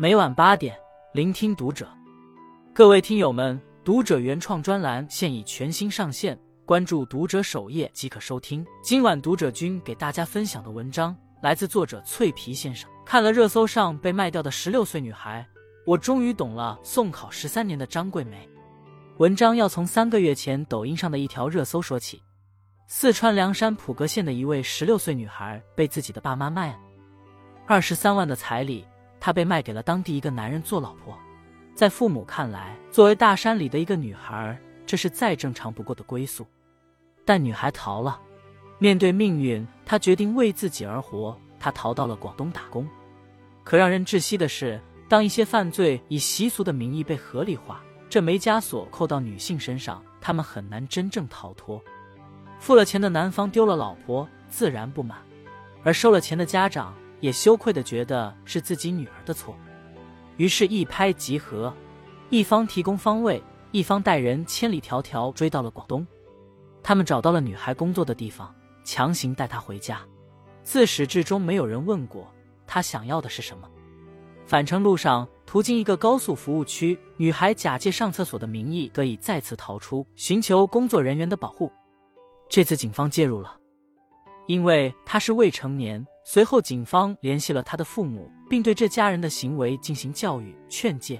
每晚八点，聆听读者。各位听友们，读者原创专栏现已全新上线，关注读者首页即可收听。今晚读者君给大家分享的文章来自作者脆皮先生。看了热搜上被卖掉的十六岁女孩，我终于懂了送考十三年的张桂梅。文章要从三个月前抖音上的一条热搜说起。四川凉山普格县的一位十六岁女孩被自己的爸妈卖了二十三万的彩礼，她被卖给了当地一个男人做老婆。在父母看来，作为大山里的一个女孩，这是再正常不过的归宿。但女孩逃了，面对命运，她决定为自己而活。她逃到了广东打工。可让人窒息的是，当一些犯罪以习俗的名义被合理化，这枚枷锁扣到女性身上，她们很难真正逃脱。付了钱的男方丢了老婆，自然不满；而收了钱的家长也羞愧的觉得是自己女儿的错。于是，一拍即合，一方提供方位，一方带人千里迢迢追到了广东。他们找到了女孩工作的地方，强行带她回家。自始至终，没有人问过她想要的是什么。返程路上，途经一个高速服务区，女孩假借上厕所的名义，得以再次逃出，寻求工作人员的保护。这次警方介入了，因为他是未成年。随后，警方联系了他的父母，并对这家人的行为进行教育劝诫。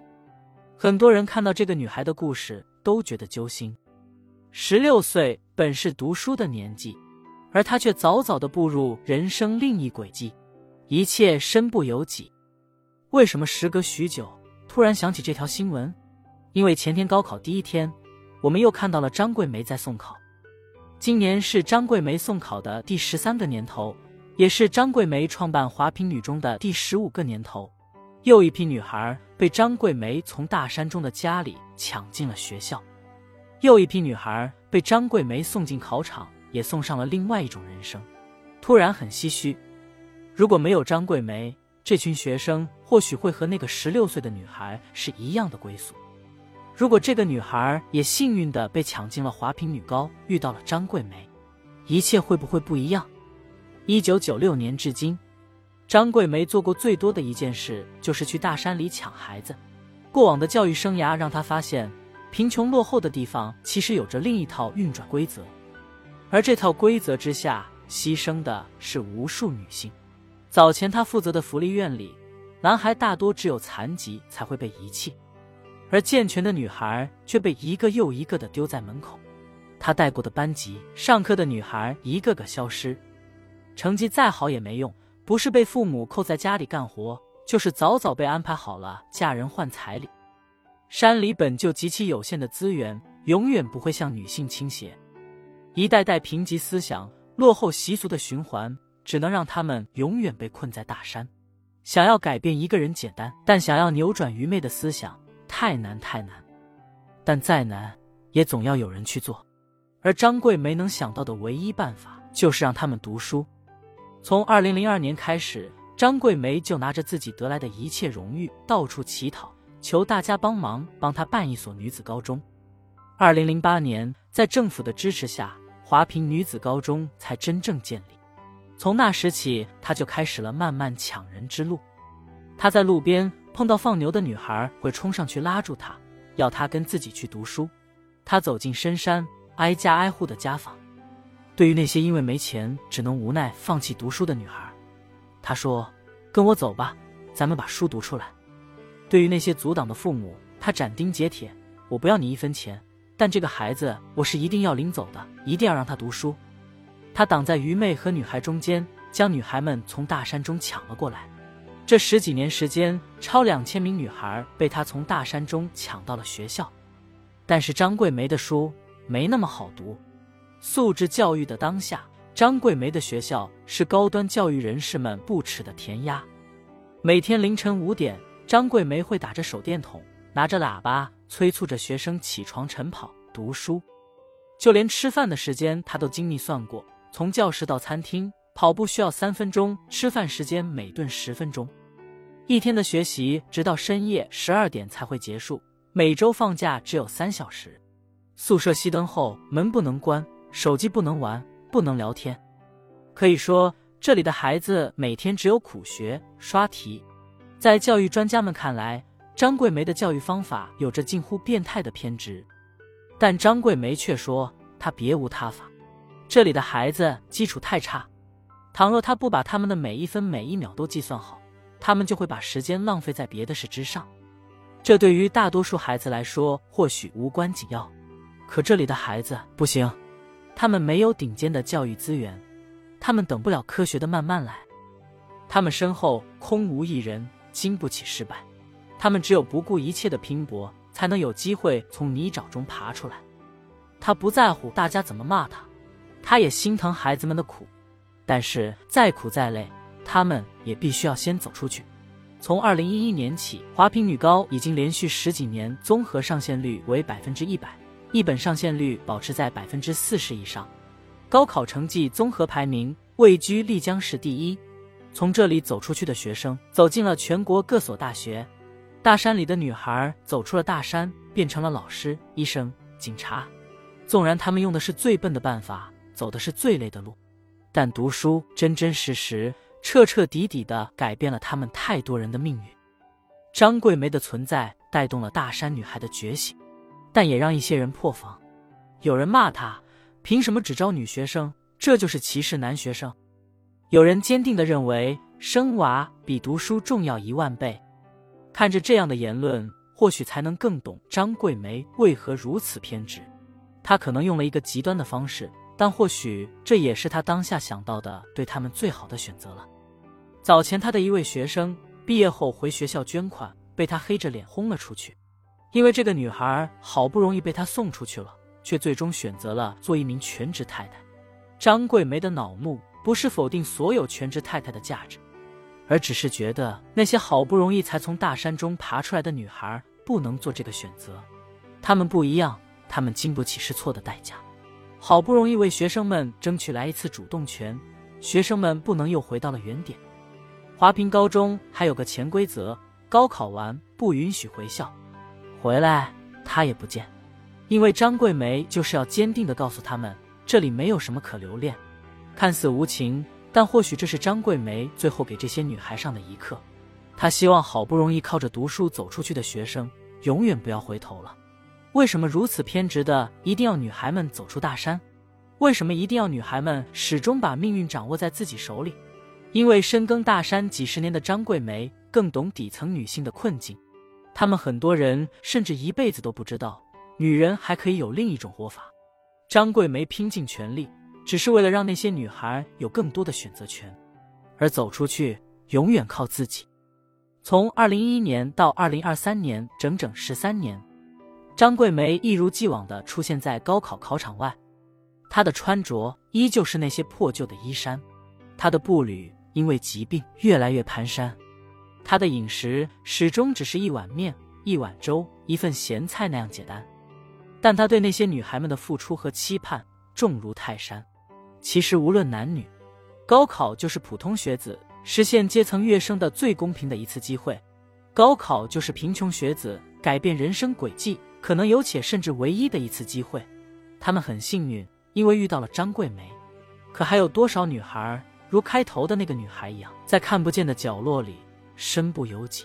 很多人看到这个女孩的故事，都觉得揪心。十六岁本是读书的年纪，而她却早早的步入人生另一轨迹，一切身不由己。为什么时隔许久，突然想起这条新闻？因为前天高考第一天，我们又看到了张桂梅在送考。今年是张桂梅送考的第十三个年头，也是张桂梅创办华坪女中的第十五个年头。又一批女孩被张桂梅从大山中的家里抢进了学校，又一批女孩被张桂梅送进考场，也送上了另外一种人生。突然很唏嘘，如果没有张桂梅，这群学生或许会和那个十六岁的女孩是一样的归宿。如果这个女孩也幸运的被抢进了华坪女高，遇到了张桂梅，一切会不会不一样？一九九六年至今，张桂梅做过最多的一件事就是去大山里抢孩子。过往的教育生涯让她发现，贫穷落后的地方其实有着另一套运转规则，而这套规则之下，牺牲的是无数女性。早前她负责的福利院里，男孩大多只有残疾才会被遗弃。而健全的女孩却被一个又一个的丢在门口，她带过的班级，上课的女孩一个个消失，成绩再好也没用，不是被父母扣在家里干活，就是早早被安排好了嫁人换彩礼。山里本就极其有限的资源，永远不会向女性倾斜。一代代贫瘠思想、落后习俗的循环，只能让他们永远被困在大山。想要改变一个人简单，但想要扭转愚昧的思想。太难太难，但再难也总要有人去做。而张桂梅能想到的唯一办法，就是让他们读书。从二零零二年开始，张桂梅就拿着自己得来的一切荣誉，到处乞讨，求大家帮忙帮她办一所女子高中。二零零八年，在政府的支持下，华坪女子高中才真正建立。从那时起，她就开始了漫漫抢人之路。她在路边。碰到放牛的女孩，会冲上去拉住她，要她跟自己去读书。她走进深山，挨家挨户的家访。对于那些因为没钱只能无奈放弃读书的女孩，他说：“跟我走吧，咱们把书读出来。”对于那些阻挡的父母，他斩钉截铁：“我不要你一分钱，但这个孩子我是一定要领走的，一定要让他读书。”他挡在愚昧和女孩中间，将女孩们从大山中抢了过来。这十几年时间，超两千名女孩被他从大山中抢到了学校。但是张桂梅的书没那么好读。素质教育的当下，张桂梅的学校是高端教育人士们不耻的填鸭。每天凌晨五点，张桂梅会打着手电筒，拿着喇叭催促着学生起床晨跑读书。就连吃饭的时间，她都精密算过，从教室到餐厅跑步需要三分钟，吃饭时间每顿十分钟。一天的学习直到深夜十二点才会结束，每周放假只有三小时。宿舍熄灯后，门不能关，手机不能玩，不能聊天。可以说，这里的孩子每天只有苦学、刷题。在教育专家们看来，张桂梅的教育方法有着近乎变态的偏执，但张桂梅却说她别无他法。这里的孩子基础太差，倘若她不把他们的每一分每一秒都计算好，他们就会把时间浪费在别的事之上。这对于大多数孩子来说或许无关紧要，可这里的孩子不行，他们没有顶尖的教育资源，他们等不了科学的慢慢来，他们身后空无一人。经不起失败，他们只有不顾一切的拼搏，才能有机会从泥沼中爬出来。他不在乎大家怎么骂他，他也心疼孩子们的苦，但是再苦再累，他们也必须要先走出去。从二零一一年起，华坪女高已经连续十几年综合上线率为百分之一百，一本上线率保持在百分之四十以上，高考成绩综合排名位居丽江市第一。从这里走出去的学生走进了全国各所大学，大山里的女孩走出了大山，变成了老师、医生、警察。纵然他们用的是最笨的办法，走的是最累的路，但读书真真实实、彻彻底底的改变了他们太多人的命运。张桂梅的存在带动了大山女孩的觉醒，但也让一些人破防。有人骂她，凭什么只招女学生？这就是歧视男学生。有人坚定的认为生娃比读书重要一万倍。看着这样的言论，或许才能更懂张桂梅为何如此偏执。她可能用了一个极端的方式，但或许这也是她当下想到的对他们最好的选择了。早前，他的一位学生毕业后回学校捐款，被他黑着脸轰了出去。因为这个女孩好不容易被他送出去了，却最终选择了做一名全职太太。张桂梅的恼怒。不是否定所有全职太太的价值，而只是觉得那些好不容易才从大山中爬出来的女孩不能做这个选择。她们不一样，她们经不起试错的代价。好不容易为学生们争取来一次主动权，学生们不能又回到了原点。华坪高中还有个潜规则：高考完不允许回校，回来他也不见。因为张桂梅就是要坚定的告诉他们，这里没有什么可留恋。看似无情，但或许这是张桂梅最后给这些女孩上的一课。她希望好不容易靠着读书走出去的学生，永远不要回头了。为什么如此偏执的一定要女孩们走出大山？为什么一定要女孩们始终把命运掌握在自己手里？因为深耕大山几十年的张桂梅更懂底层女性的困境。他们很多人甚至一辈子都不知道，女人还可以有另一种活法。张桂梅拼尽全力。只是为了让那些女孩有更多的选择权，而走出去永远靠自己。从二零一一年到二零二三年，整整十三年，张桂梅一如既往的出现在高考考场外。她的穿着依旧是那些破旧的衣衫，她的步履因为疾病越来越蹒跚，她的饮食始终只是一碗面、一碗粥、一份咸菜那样简单。但她对那些女孩们的付出和期盼重如泰山。其实无论男女，高考就是普通学子实现阶层跃升的最公平的一次机会。高考就是贫穷学子改变人生轨迹可能有且甚至唯一的一次机会。他们很幸运，因为遇到了张桂梅。可还有多少女孩如开头的那个女孩一样，在看不见的角落里身不由己？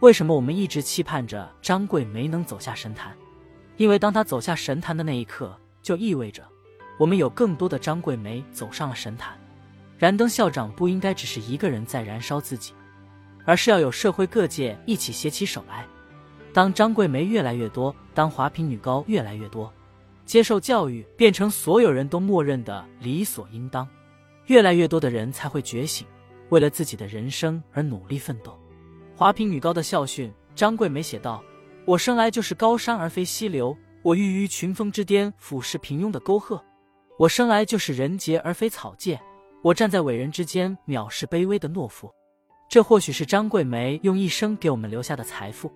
为什么我们一直期盼着张桂梅能走下神坛？因为当她走下神坛的那一刻，就意味着。我们有更多的张桂梅走上了神坛，燃灯校长不应该只是一个人在燃烧自己，而是要有社会各界一起携起手来。当张桂梅越来越多，当华坪女高越来越多，接受教育变成所有人都默认的理所应当，越来越多的人才会觉醒，为了自己的人生而努力奋斗。华坪女高的校训，张桂梅写道：“我生来就是高山而非溪流，我欲于群峰之巅俯视平庸的沟壑。”我生来就是人杰而非草芥，我站在伟人之间藐视卑微的懦夫。这或许是张桂梅用一生给我们留下的财富。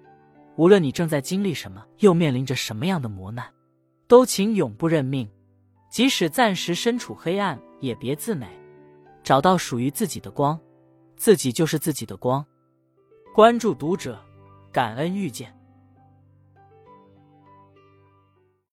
无论你正在经历什么，又面临着什么样的磨难，都请永不认命。即使暂时身处黑暗，也别自馁，找到属于自己的光，自己就是自己的光。关注读者，感恩遇见。